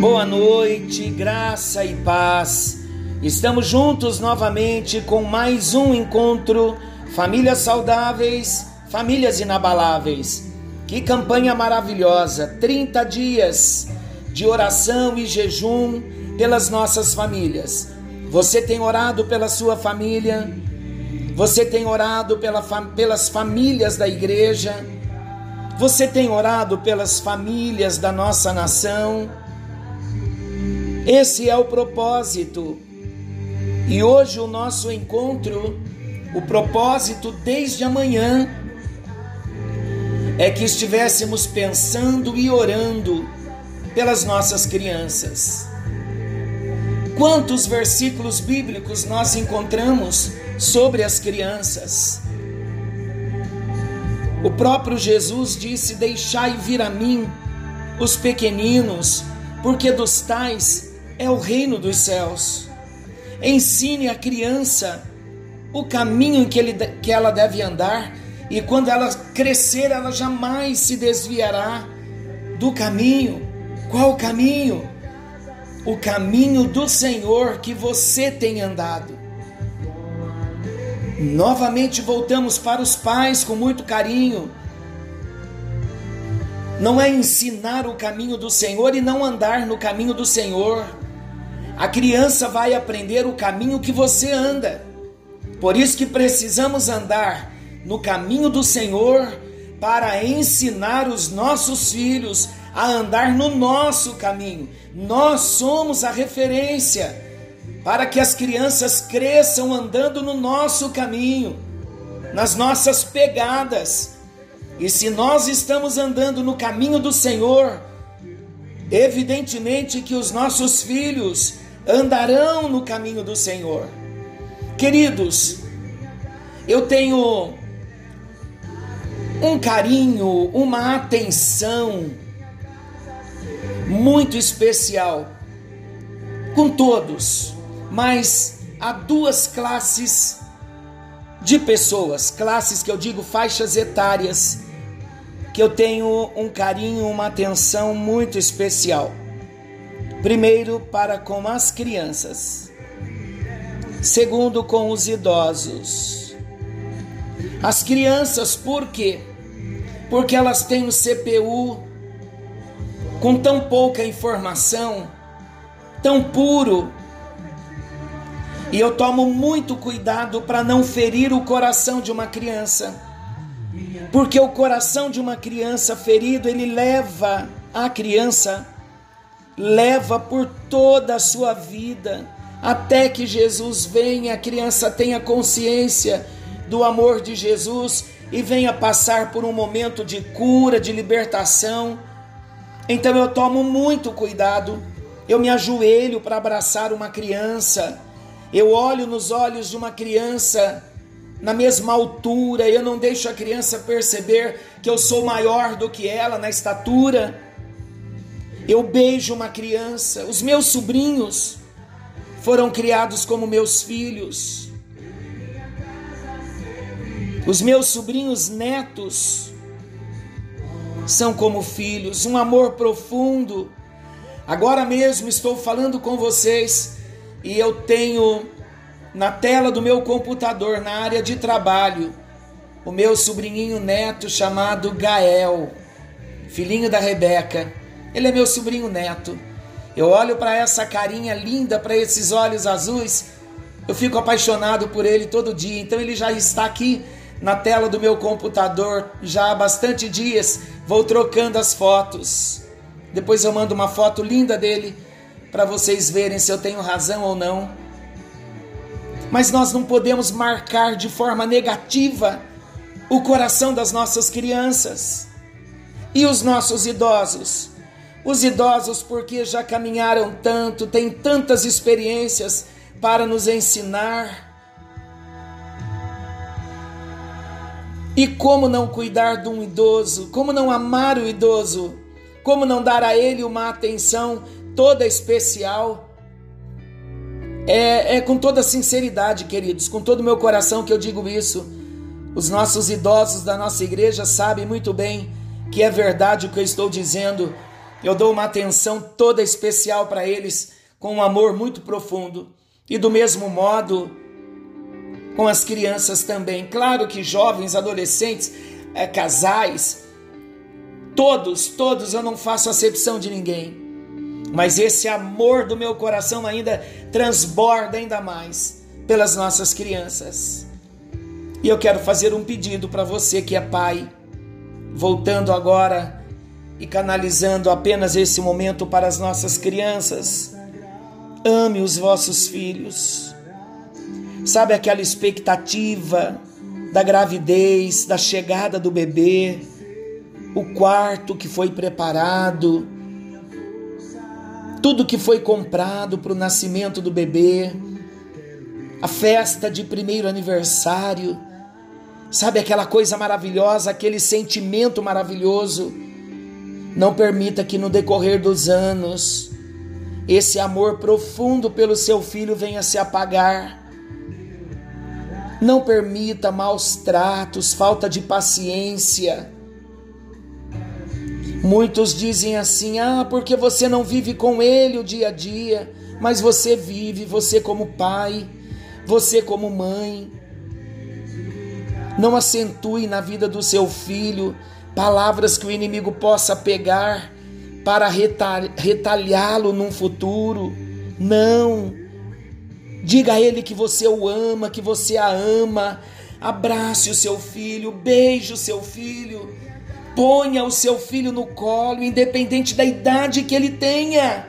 Boa noite, graça e paz. Estamos juntos novamente com mais um encontro Famílias Saudáveis, Famílias Inabaláveis. Que campanha maravilhosa! 30 dias de oração e jejum pelas nossas famílias. Você tem orado pela sua família? Você tem orado pela fam pelas famílias da igreja? Você tem orado pelas famílias da nossa nação? Esse é o propósito. E hoje o nosso encontro, o propósito desde amanhã, é que estivéssemos pensando e orando pelas nossas crianças. Quantos versículos bíblicos nós encontramos sobre as crianças? O próprio Jesus disse: Deixai vir a mim os pequeninos, porque dos tais é o reino dos céus. Ensine a criança o caminho que, ele, que ela deve andar, e quando ela crescer, ela jamais se desviará do caminho. Qual o caminho? O caminho do Senhor que você tem andado. Novamente voltamos para os pais com muito carinho. Não é ensinar o caminho do Senhor e não andar no caminho do Senhor. A criança vai aprender o caminho que você anda. Por isso que precisamos andar no caminho do Senhor para ensinar os nossos filhos a andar no nosso caminho. Nós somos a referência para que as crianças cresçam andando no nosso caminho, nas nossas pegadas. E se nós estamos andando no caminho do Senhor, evidentemente que os nossos filhos andarão no caminho do Senhor. Queridos, eu tenho um carinho, uma atenção muito especial com todos, mas há duas classes de pessoas, classes que eu digo faixas etárias, que eu tenho um carinho, uma atenção muito especial. Primeiro, para com as crianças. Segundo, com os idosos. As crianças, por quê? Porque elas têm o CPU com tão pouca informação, tão puro. E eu tomo muito cuidado para não ferir o coração de uma criança. Porque o coração de uma criança ferido, ele leva a criança leva por toda a sua vida, até que Jesus venha, a criança tenha consciência do amor de Jesus e venha passar por um momento de cura, de libertação. Então eu tomo muito cuidado, eu me ajoelho para abraçar uma criança, eu olho nos olhos de uma criança na mesma altura, eu não deixo a criança perceber que eu sou maior do que ela na estatura. Eu beijo uma criança, os meus sobrinhos foram criados como meus filhos. Os meus sobrinhos netos são como filhos, um amor profundo. Agora mesmo estou falando com vocês e eu tenho na tela do meu computador, na área de trabalho, o meu sobrinho neto chamado Gael, filhinho da Rebeca. Ele é meu sobrinho neto. Eu olho para essa carinha linda, para esses olhos azuis, eu fico apaixonado por ele todo dia. Então ele já está aqui na tela do meu computador já há bastante dias. Vou trocando as fotos. Depois eu mando uma foto linda dele para vocês verem se eu tenho razão ou não. Mas nós não podemos marcar de forma negativa o coração das nossas crianças e os nossos idosos. Os idosos, porque já caminharam tanto, têm tantas experiências para nos ensinar. E como não cuidar de um idoso? Como não amar o idoso? Como não dar a ele uma atenção toda especial? É, é com toda sinceridade, queridos, com todo o meu coração que eu digo isso. Os nossos idosos da nossa igreja sabem muito bem que é verdade o que eu estou dizendo eu dou uma atenção toda especial para eles, com um amor muito profundo. E do mesmo modo, com as crianças também. Claro que jovens, adolescentes, é, casais, todos, todos, eu não faço acepção de ninguém. Mas esse amor do meu coração ainda transborda ainda mais pelas nossas crianças. E eu quero fazer um pedido para você que é pai, voltando agora e canalizando apenas esse momento para as nossas crianças. Ame os vossos filhos. Sabe aquela expectativa da gravidez, da chegada do bebê, o quarto que foi preparado, tudo que foi comprado para o nascimento do bebê, a festa de primeiro aniversário, sabe aquela coisa maravilhosa, aquele sentimento maravilhoso. Não permita que no decorrer dos anos esse amor profundo pelo seu filho venha se apagar não permita maus tratos, falta de paciência. Muitos dizem assim: ah, porque você não vive com ele o dia a dia, mas você vive, você como pai, você como mãe. Não acentue na vida do seu filho palavras que o inimigo possa pegar para retalhá-lo num futuro. Não. Diga a ele que você o ama, que você a ama. Abrace o seu filho, beije o seu filho. Ponha o seu filho no colo, independente da idade que ele tenha.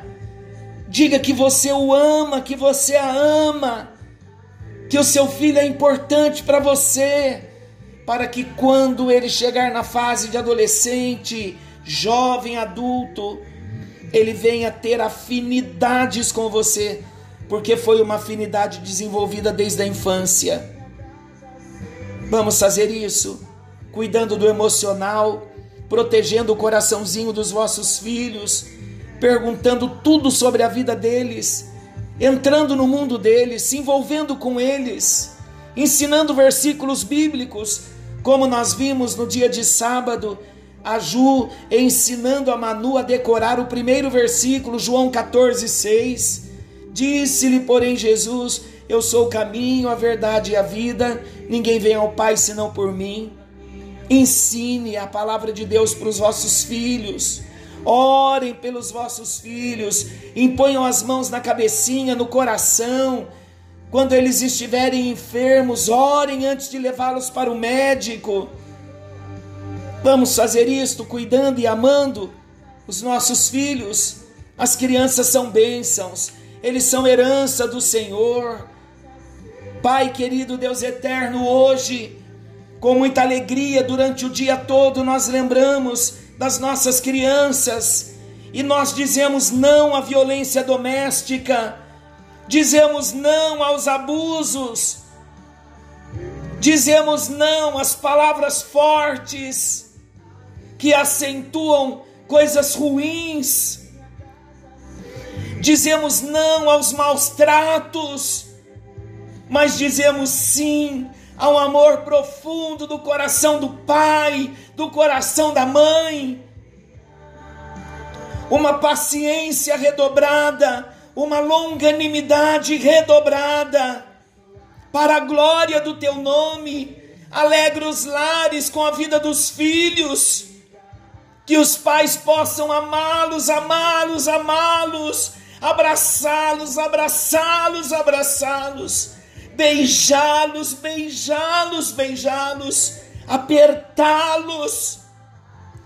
Diga que você o ama, que você a ama. Que o seu filho é importante para você, para que quando ele chegar na fase de adolescente, jovem, adulto, ele venha ter afinidades com você porque foi uma afinidade desenvolvida desde a infância. Vamos fazer isso, cuidando do emocional, protegendo o coraçãozinho dos vossos filhos, perguntando tudo sobre a vida deles, entrando no mundo deles, se envolvendo com eles, ensinando versículos bíblicos, como nós vimos no dia de sábado, a Ju ensinando a Manu a decorar o primeiro versículo, João 14, 6 Disse-lhe, porém, Jesus: Eu sou o caminho, a verdade e a vida, ninguém vem ao Pai senão por mim. Ensine a palavra de Deus para os vossos filhos. Orem pelos vossos filhos, imponham as mãos na cabecinha, no coração. Quando eles estiverem enfermos, orem antes de levá-los para o médico. Vamos fazer isto cuidando e amando os nossos filhos. As crianças são bênçãos eles são herança do Senhor. Pai querido, Deus eterno, hoje, com muita alegria, durante o dia todo, nós lembramos das nossas crianças e nós dizemos não à violência doméstica, dizemos não aos abusos, dizemos não às palavras fortes que acentuam coisas ruins dizemos não aos maus tratos, mas dizemos sim ao amor profundo do coração do pai, do coração da mãe. Uma paciência redobrada, uma longanimidade redobrada, para a glória do teu nome. Alegra os lares com a vida dos filhos, que os pais possam amá-los, amá-los, amá-los abraçá-los, abraçá-los, abraçá-los, beijá-los, beijá-los, beijá-los, apertá-los,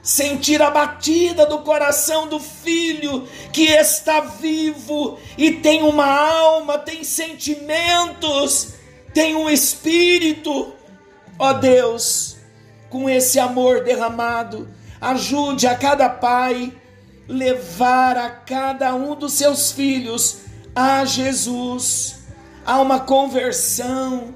sentir a batida do coração do filho que está vivo e tem uma alma, tem sentimentos, tem um espírito. Ó Deus, com esse amor derramado, ajude a cada pai levar a cada um dos seus filhos a Jesus, a uma conversão,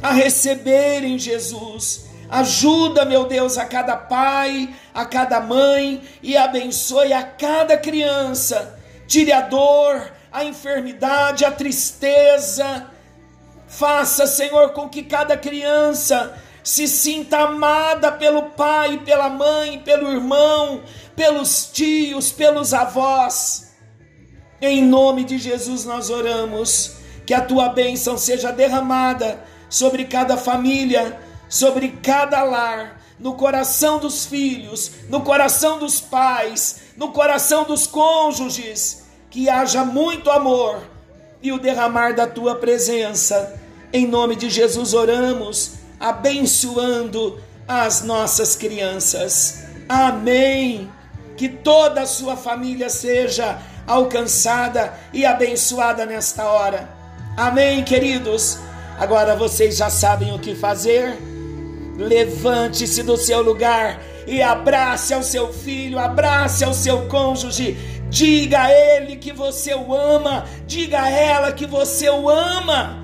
a receberem Jesus. Ajuda, meu Deus, a cada pai, a cada mãe e abençoe a cada criança. Tire a dor, a enfermidade, a tristeza. Faça, Senhor, com que cada criança se sinta amada pelo pai, pela mãe, pelo irmão, pelos tios, pelos avós. Em nome de Jesus nós oramos que a tua bênção seja derramada sobre cada família, sobre cada lar, no coração dos filhos, no coração dos pais, no coração dos cônjuges, que haja muito amor e o derramar da tua presença. Em nome de Jesus oramos, abençoando as nossas crianças. Amém. Que toda a sua família seja alcançada e abençoada nesta hora. Amém, queridos. Agora vocês já sabem o que fazer. Levante-se do seu lugar e abrace ao seu filho, abrace ao seu cônjuge. Diga a ele que você o ama, diga a ela que você o ama.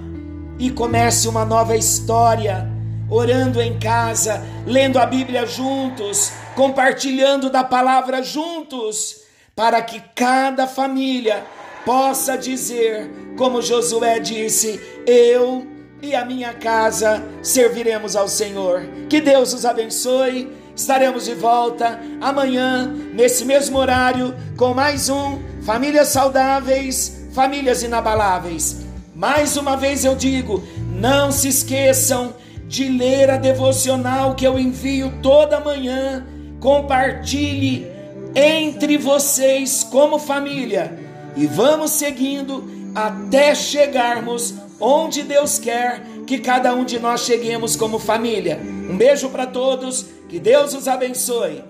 E comece uma nova história, orando em casa, lendo a Bíblia juntos, compartilhando da palavra juntos, para que cada família possa dizer, como Josué disse: Eu e a minha casa serviremos ao Senhor. Que Deus os abençoe. Estaremos de volta amanhã, nesse mesmo horário, com mais um Famílias Saudáveis, Famílias Inabaláveis. Mais uma vez eu digo: não se esqueçam de ler a devocional que eu envio toda manhã. Compartilhe entre vocês como família e vamos seguindo até chegarmos onde Deus quer que cada um de nós cheguemos como família. Um beijo para todos, que Deus os abençoe.